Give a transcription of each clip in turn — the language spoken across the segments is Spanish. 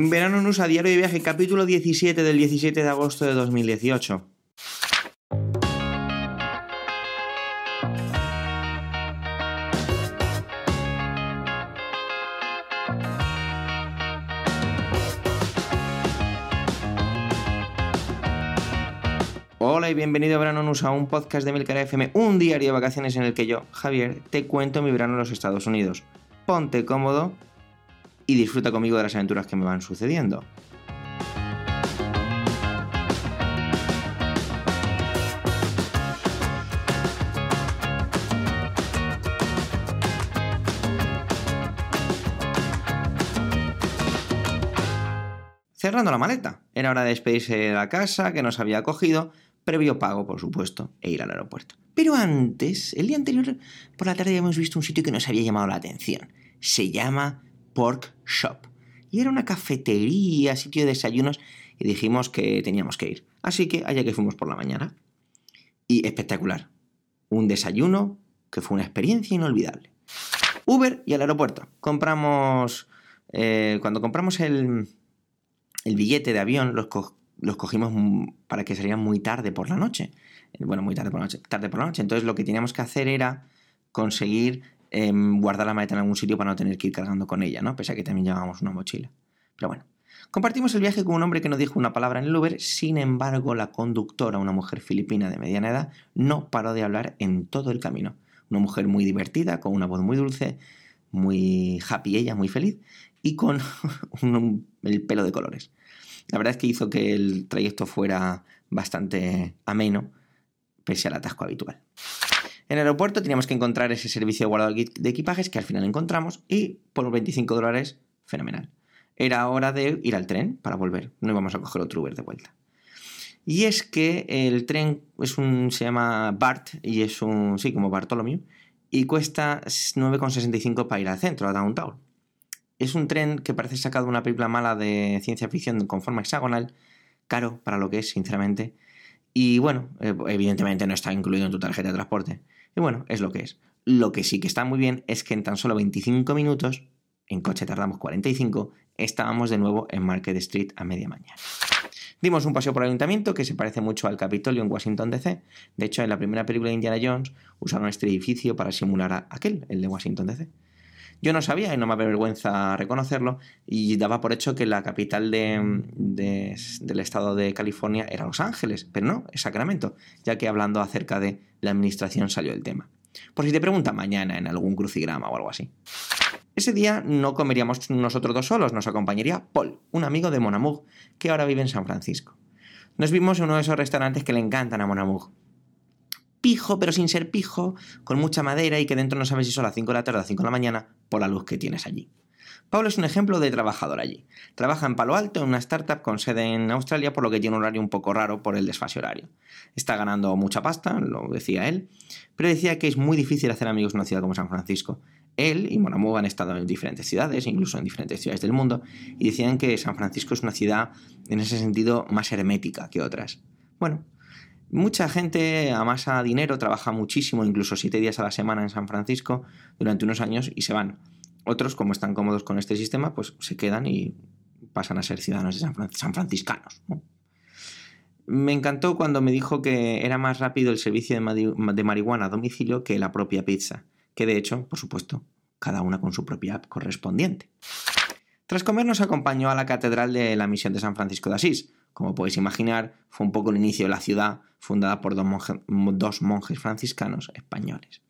Verano News a diario de viaje, capítulo 17 del 17 de agosto de 2018. Hola y bienvenido a Verano News a un podcast de Milcar FM, un diario de vacaciones en el que yo, Javier, te cuento mi verano en los Estados Unidos. Ponte cómodo y disfruta conmigo de las aventuras que me van sucediendo. Cerrando la maleta. Era hora de despedirse de la casa que nos había cogido, previo pago, por supuesto, e ir al aeropuerto. Pero antes, el día anterior, por la tarde, habíamos visto un sitio que nos había llamado la atención. Se llama Pork Shop. Y era una cafetería, sitio de desayunos, y dijimos que teníamos que ir. Así que allá que fuimos por la mañana. Y espectacular. Un desayuno que fue una experiencia inolvidable. Uber y al aeropuerto. Compramos... Eh, cuando compramos el, billete de avión, los, los cogimos para que salieran muy tarde por la noche. Bueno, muy tarde por la noche. Tarde por la noche. Entonces lo que teníamos que hacer era conseguir Em, guardar la maleta en algún sitio para no tener que ir cargando con ella, ¿no? Pese a que también llevábamos una mochila. Pero bueno. Compartimos el viaje con un hombre que no dijo una palabra en el Uber, sin embargo, la conductora, una mujer filipina de mediana edad, no paró de hablar en todo el camino. Una mujer muy divertida, con una voz muy dulce, muy happy ella, muy feliz, y con el pelo de colores. La verdad es que hizo que el trayecto fuera bastante ameno, pese al atasco habitual. En el aeropuerto teníamos que encontrar ese servicio de guardado de equipajes que al final encontramos y por 25 dólares, fenomenal. Era hora de ir al tren para volver, no íbamos a coger otro Uber de vuelta. Y es que el tren es un, se llama BART y es un, sí, como Bartholomew, y cuesta 9,65 para ir al centro, a Downtown. Es un tren que parece sacado de una película mala de ciencia ficción con forma hexagonal, caro para lo que es, sinceramente. Y bueno, eh, evidentemente no está incluido en tu tarjeta de transporte. Y bueno, es lo que es. Lo que sí que está muy bien es que en tan solo 25 minutos, en coche tardamos 45, estábamos de nuevo en Market Street a media mañana. Dimos un paseo por el ayuntamiento que se parece mucho al Capitolio en Washington DC. De hecho, en la primera película de Indiana Jones usaron este edificio para simular a aquel, el de Washington DC. Yo no sabía y no me avergüenza reconocerlo y daba por hecho que la capital del estado de California era Los Ángeles, pero no, es Sacramento, ya que hablando acerca de la administración salió el tema. Por si te pregunta mañana en algún crucigrama o algo así. Ese día no comeríamos nosotros dos solos, nos acompañaría Paul, un amigo de Monamug, que ahora vive en San Francisco. Nos vimos en uno de esos restaurantes que le encantan a Monamug, pijo, pero sin ser pijo, con mucha madera y que dentro no sabes si son las 5 de la tarde o las 5 de la mañana por la luz que tienes allí. Pablo es un ejemplo de trabajador allí. Trabaja en Palo Alto, en una startup con sede en Australia, por lo que tiene un horario un poco raro por el desfase horario. Está ganando mucha pasta, lo decía él, pero decía que es muy difícil hacer amigos en una ciudad como San Francisco. Él y Monamu han estado en diferentes ciudades, incluso en diferentes ciudades del mundo, y decían que San Francisco es una ciudad en ese sentido más hermética que otras. Bueno, Mucha gente amasa dinero, trabaja muchísimo, incluso siete días a la semana en San Francisco durante unos años y se van. Otros, como están cómodos con este sistema, pues se quedan y pasan a ser ciudadanos de San, Franciscanos. Me encantó cuando me dijo que era más rápido el servicio de, marihuana a domicilio que la propia pizza, que de hecho, por supuesto, cada una con su propia app correspondiente. Tras comer nos acompañó a la Catedral de la Misión de San Francisco de Asís, como podéis imaginar, fue un poco el inicio de la ciudad, fundada por dos, monjes franciscanos españoles.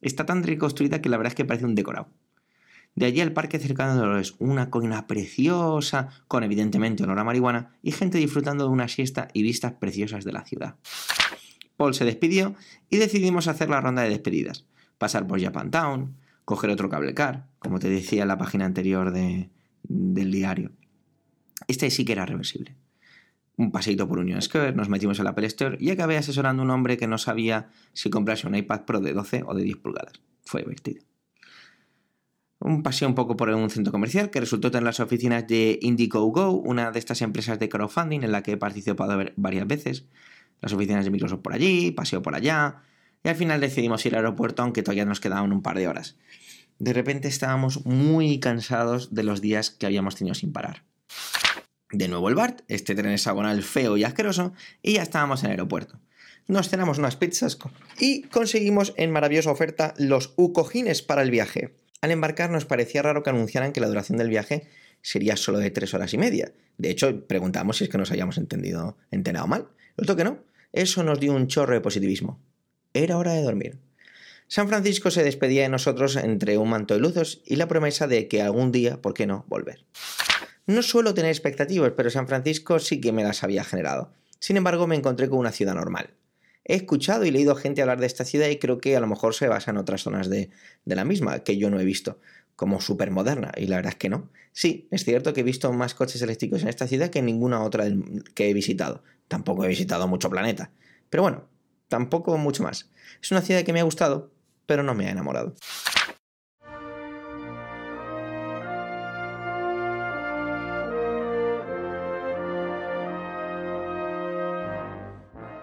Está tan reconstruida que la verdad es que parece un decorado. De allí al parque cercano de Dolores, una colina preciosa, con evidentemente olor a marihuana, y gente disfrutando de una siesta y vistas preciosas de la ciudad. Paul se despidió y decidimos hacer la ronda de despedidas. Pasar por Japantown, coger otro cable car, como te decía en la página anterior del diario. Este sí que era reversible un paseito por Union Square, nos metimos en la Apple Store y acabé asesorando a un hombre que no sabía si comprarse un iPad Pro de 12 o de 10 pulgadas. Fue divertido. Un paseo un poco por un centro comercial que resultó tener las oficinas de Indiegogo, una de estas empresas de crowdfunding en la que he participado varias veces. Las oficinas de Microsoft por allí, paseo por allá. Y al final decidimos ir al aeropuerto, aunque todavía nos quedaban un par de horas. De repente estábamos muy cansados de los días que habíamos tenido sin parar. De nuevo el BART, este tren hexagonal feo y asqueroso, y ya estábamos en el aeropuerto. Nos cenamos unas pizzas y conseguimos en maravillosa oferta los ucojines para el viaje. Al embarcar nos parecía raro que anunciaran que la duración del viaje sería solo de tres horas y media. De hecho, preguntamos si es que nos habíamos entendido, entendido mal. Lo que no. Eso nos dio un chorro de positivismo. Era hora de dormir. San Francisco se despedía de nosotros entre un manto de luces y la promesa de que algún día, ¿por qué no?, volver. No suelo tener expectativas, pero San Francisco sí que me las había generado. Sin embargo, me encontré con una ciudad normal. He escuchado y leído gente hablar de esta ciudad y creo que a lo mejor se basa en otras zonas de, de la misma, que yo no he visto, como súper moderna, y la verdad es que no. Sí, es cierto que he visto más coches eléctricos en esta ciudad que en ninguna otra que he visitado. Tampoco he visitado mucho planeta. Pero bueno, tampoco mucho más. Es una ciudad que me ha gustado, pero no me ha enamorado.